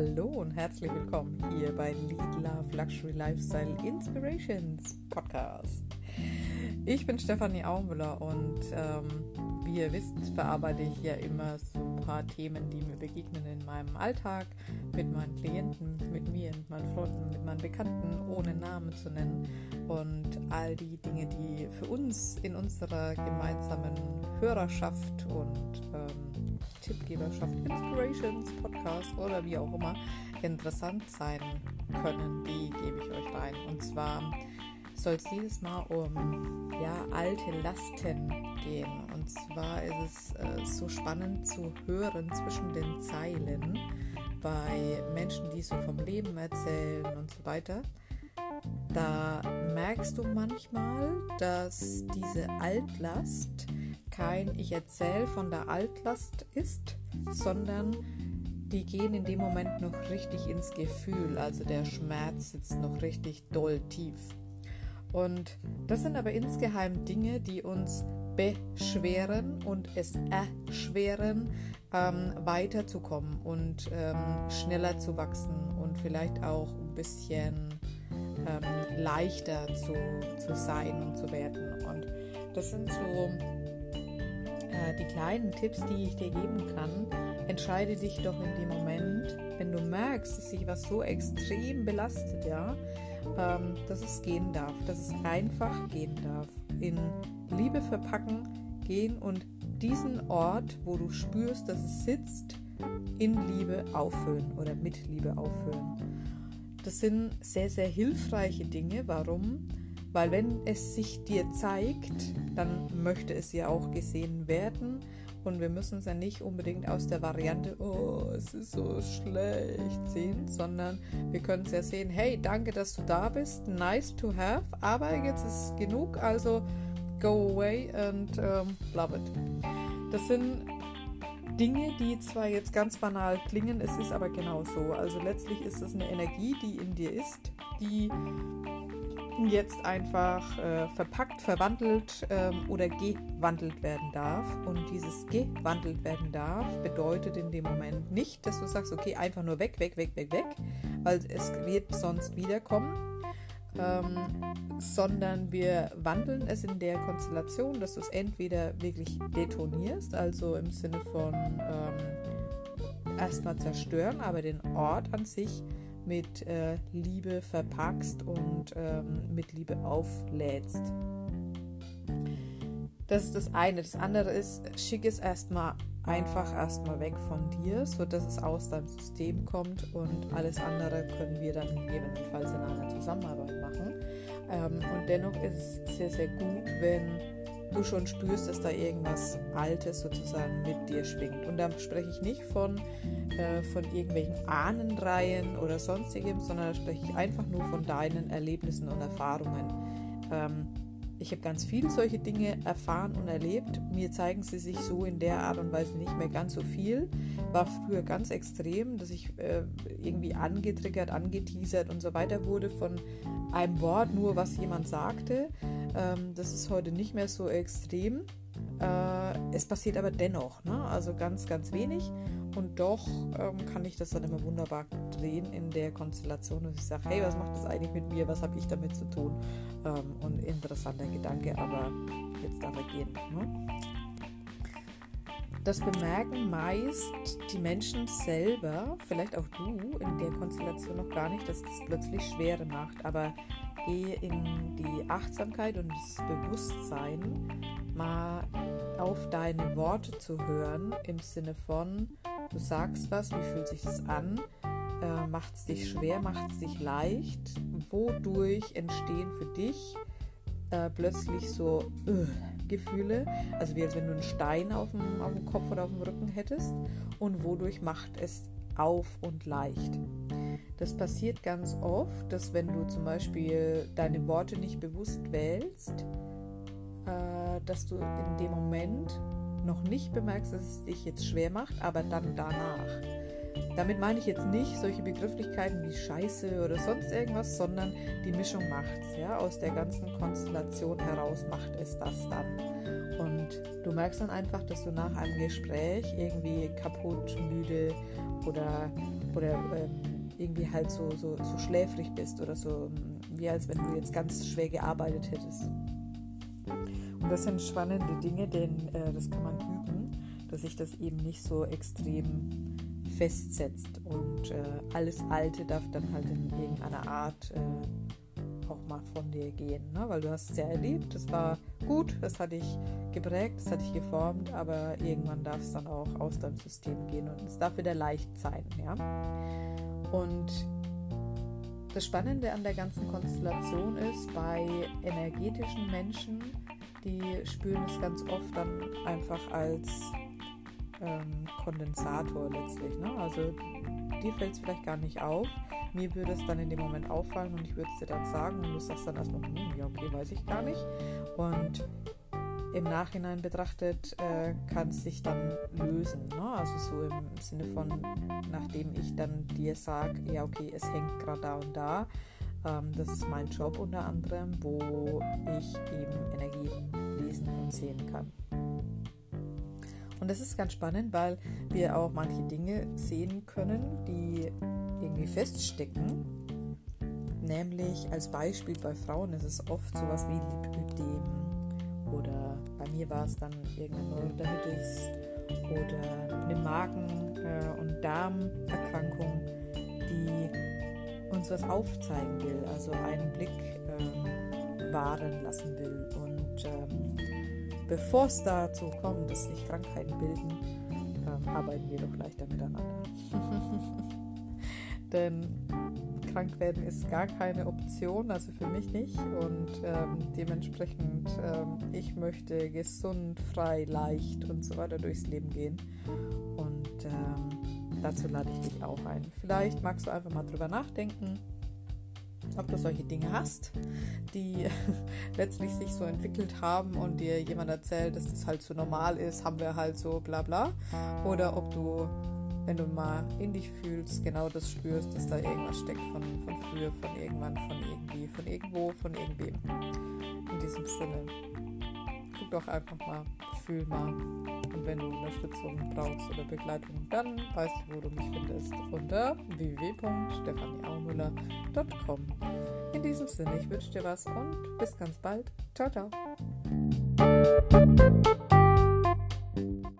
Hallo und herzlich willkommen hier bei Lead Love Luxury Lifestyle Inspirations Podcast. Ich bin Stefanie Aumüller und ähm, wie ihr wisst, verarbeite ich ja immer so ein paar Themen, die mir begegnen in meinem Alltag, mit meinen Klienten, mit mir, mit meinen Freunden, mit meinen Bekannten, ohne Namen zu nennen. Und all die Dinge, die für uns in unserer gemeinsamen Hörerschaft und ähm, Tippgeberschaft, Inspirations, Podcast oder wie auch immer interessant sein können, die gebe ich euch rein. Und zwar soll es dieses Mal um ja, alte Lasten gehen. Und zwar ist es äh, so spannend zu hören zwischen den Zeilen bei Menschen, die so vom Leben erzählen und so weiter. Da merkst du manchmal, dass diese Altlast kein Ich erzähle von der Altlast ist, sondern die gehen in dem Moment noch richtig ins Gefühl. Also der Schmerz sitzt noch richtig doll tief. Und das sind aber insgeheim Dinge, die uns beschweren und es erschweren, ähm, weiterzukommen und ähm, schneller zu wachsen und vielleicht auch ein bisschen ähm, leichter zu, zu sein und zu werden. Und das sind so äh, die kleinen Tipps, die ich dir geben kann. Entscheide dich doch in dem Moment, wenn du merkst, dass sich was so extrem belastet, ja, ähm, dass es gehen darf, dass es einfach gehen darf. In Liebe verpacken, gehen und diesen Ort, wo du spürst, dass es sitzt, in Liebe auffüllen oder mit Liebe auffüllen. Das sind sehr, sehr hilfreiche Dinge. Warum? Weil wenn es sich dir zeigt, dann möchte es ja auch gesehen werden und wir müssen es ja nicht unbedingt aus der Variante, oh, es ist so schlecht sehen, sondern wir können es ja sehen, hey, danke, dass du da bist, nice to have, aber jetzt ist genug, also go away and um, love it. Das sind Dinge, die zwar jetzt ganz banal klingen, es ist aber genau so. Also letztlich ist es eine Energie, die in dir ist, die jetzt einfach äh, verpackt, verwandelt ähm, oder gewandelt werden darf. Und dieses gewandelt werden darf bedeutet in dem Moment nicht, dass du sagst, okay, einfach nur weg, weg, weg, weg, weg, weil es wird sonst wiederkommen. Ähm, sondern wir wandeln es in der Konstellation, dass du es entweder wirklich detonierst, also im Sinne von ähm, erstmal zerstören, aber den Ort an sich mit äh, Liebe verpackst und ähm, mit Liebe auflädst. Das ist das eine. Das andere ist, schick es erstmal einfach erstmal weg von dir, sodass es aus deinem System kommt und alles andere können wir dann gegebenenfalls in einer Zusammenarbeit machen. Ähm, und dennoch ist es sehr, sehr gut, wenn du schon spürst, dass da irgendwas Altes sozusagen mit dir schwingt. Und da spreche ich nicht von, äh, von irgendwelchen Ahnenreihen oder sonstigem, sondern da spreche ich einfach nur von deinen Erlebnissen und Erfahrungen. Ähm, ich habe ganz viele solche Dinge erfahren und erlebt. Mir zeigen sie sich so in der Art und Weise nicht mehr ganz so viel. War früher ganz extrem, dass ich äh, irgendwie angetriggert, angeteasert und so weiter wurde von einem Wort, nur was jemand sagte. Ähm, das ist heute nicht mehr so extrem. Äh, es passiert aber dennoch, ne? also ganz, ganz wenig. Und doch ähm, kann ich das dann immer wunderbar drehen in der Konstellation, dass ich sage, hey, was macht das eigentlich mit mir? Was habe ich damit zu tun? Ähm, und interessanter Gedanke, aber jetzt darf er gehen. Ne? Das bemerken meist die Menschen selber, vielleicht auch du in der Konstellation noch gar nicht, dass das plötzlich Schwere macht. Aber gehe in die Achtsamkeit und das Bewusstsein, mal auf deine Worte zu hören, im Sinne von, du sagst was, wie fühlt sich das an? Äh, macht es dich schwer, macht es dich leicht? Wodurch entstehen für dich äh, plötzlich so äh, Gefühle? Also wie als wenn du einen Stein auf dem, auf dem Kopf oder auf dem Rücken hättest. Und wodurch macht es auf und leicht? Das passiert ganz oft, dass wenn du zum Beispiel deine Worte nicht bewusst wählst, äh, dass du in dem Moment noch nicht bemerkst, dass es dich jetzt schwer macht, aber dann danach. Damit meine ich jetzt nicht solche Begrifflichkeiten wie Scheiße oder sonst irgendwas, sondern die Mischung macht's. Ja? Aus der ganzen Konstellation heraus macht es das dann. Und du merkst dann einfach, dass du nach einem Gespräch irgendwie kaputt, müde oder, oder ähm, irgendwie halt so, so, so schläfrig bist oder so, ähm, wie als wenn du jetzt ganz schwer gearbeitet hättest. Und das sind spannende Dinge, denn äh, das kann man üben, dass sich das eben nicht so extrem festsetzt und äh, alles Alte darf dann halt in irgendeiner Art äh, auch mal von dir gehen, ne? weil du hast es sehr erlebt, das war gut, das hat dich geprägt, das hat dich geformt, aber irgendwann darf es dann auch aus deinem System gehen und es darf wieder leicht sein, ja. Und das Spannende an der ganzen Konstellation ist, bei energetischen Menschen, die spüren es ganz oft dann einfach als ähm, Kondensator letztlich. Ne? Also dir fällt es vielleicht gar nicht auf. Mir würde es dann in dem Moment auffallen und ich würde es dir dann sagen und du sagst dann erstmal, hm, ja, okay, weiß ich gar nicht. Und im Nachhinein betrachtet äh, kann es sich dann lösen. Ne? Also so im Sinne von, nachdem ich dann dir sage, ja, okay, es hängt gerade da und da. Ähm, das ist mein Job unter anderem, wo ich eben Energien lesen und sehen kann. Und das ist ganz spannend, weil wir auch manche Dinge sehen können, die irgendwie feststecken. Nämlich als Beispiel bei Frauen ist es oft sowas wie Lipödem oder bei mir war es dann irgendeine Neurodermitis oder eine Magen- äh, und Darmerkrankung, die uns was aufzeigen will, also einen Blick ähm, wahren lassen will. Und ähm, bevor es dazu kommt, dass sich Krankheiten bilden, ähm, arbeiten wir doch leichter miteinander. Denn krank werden ist gar keine Option, also für mich nicht. Und ähm, dementsprechend, ähm, ich möchte gesund, frei, leicht und so weiter durchs Leben gehen. Und ähm, dazu lade ich dich auch ein. Vielleicht magst du einfach mal drüber nachdenken ob du solche Dinge hast, die letztlich sich so entwickelt haben und dir jemand erzählt, dass das halt so normal ist, haben wir halt so bla bla. Oder ob du, wenn du mal in dich fühlst, genau das spürst, dass da irgendwas steckt von, von früher, von irgendwann, von irgendwie, von irgendwo, von irgendwem. In diesem Sinne guck doch einfach mal, fühl mal. Und wenn du Unterstützung brauchst oder Begleitung, dann weißt du, wo du mich findest. Unter www.stefanieaumüller.com. In diesem Sinne, ich wünsche dir was und bis ganz bald. Ciao, ciao.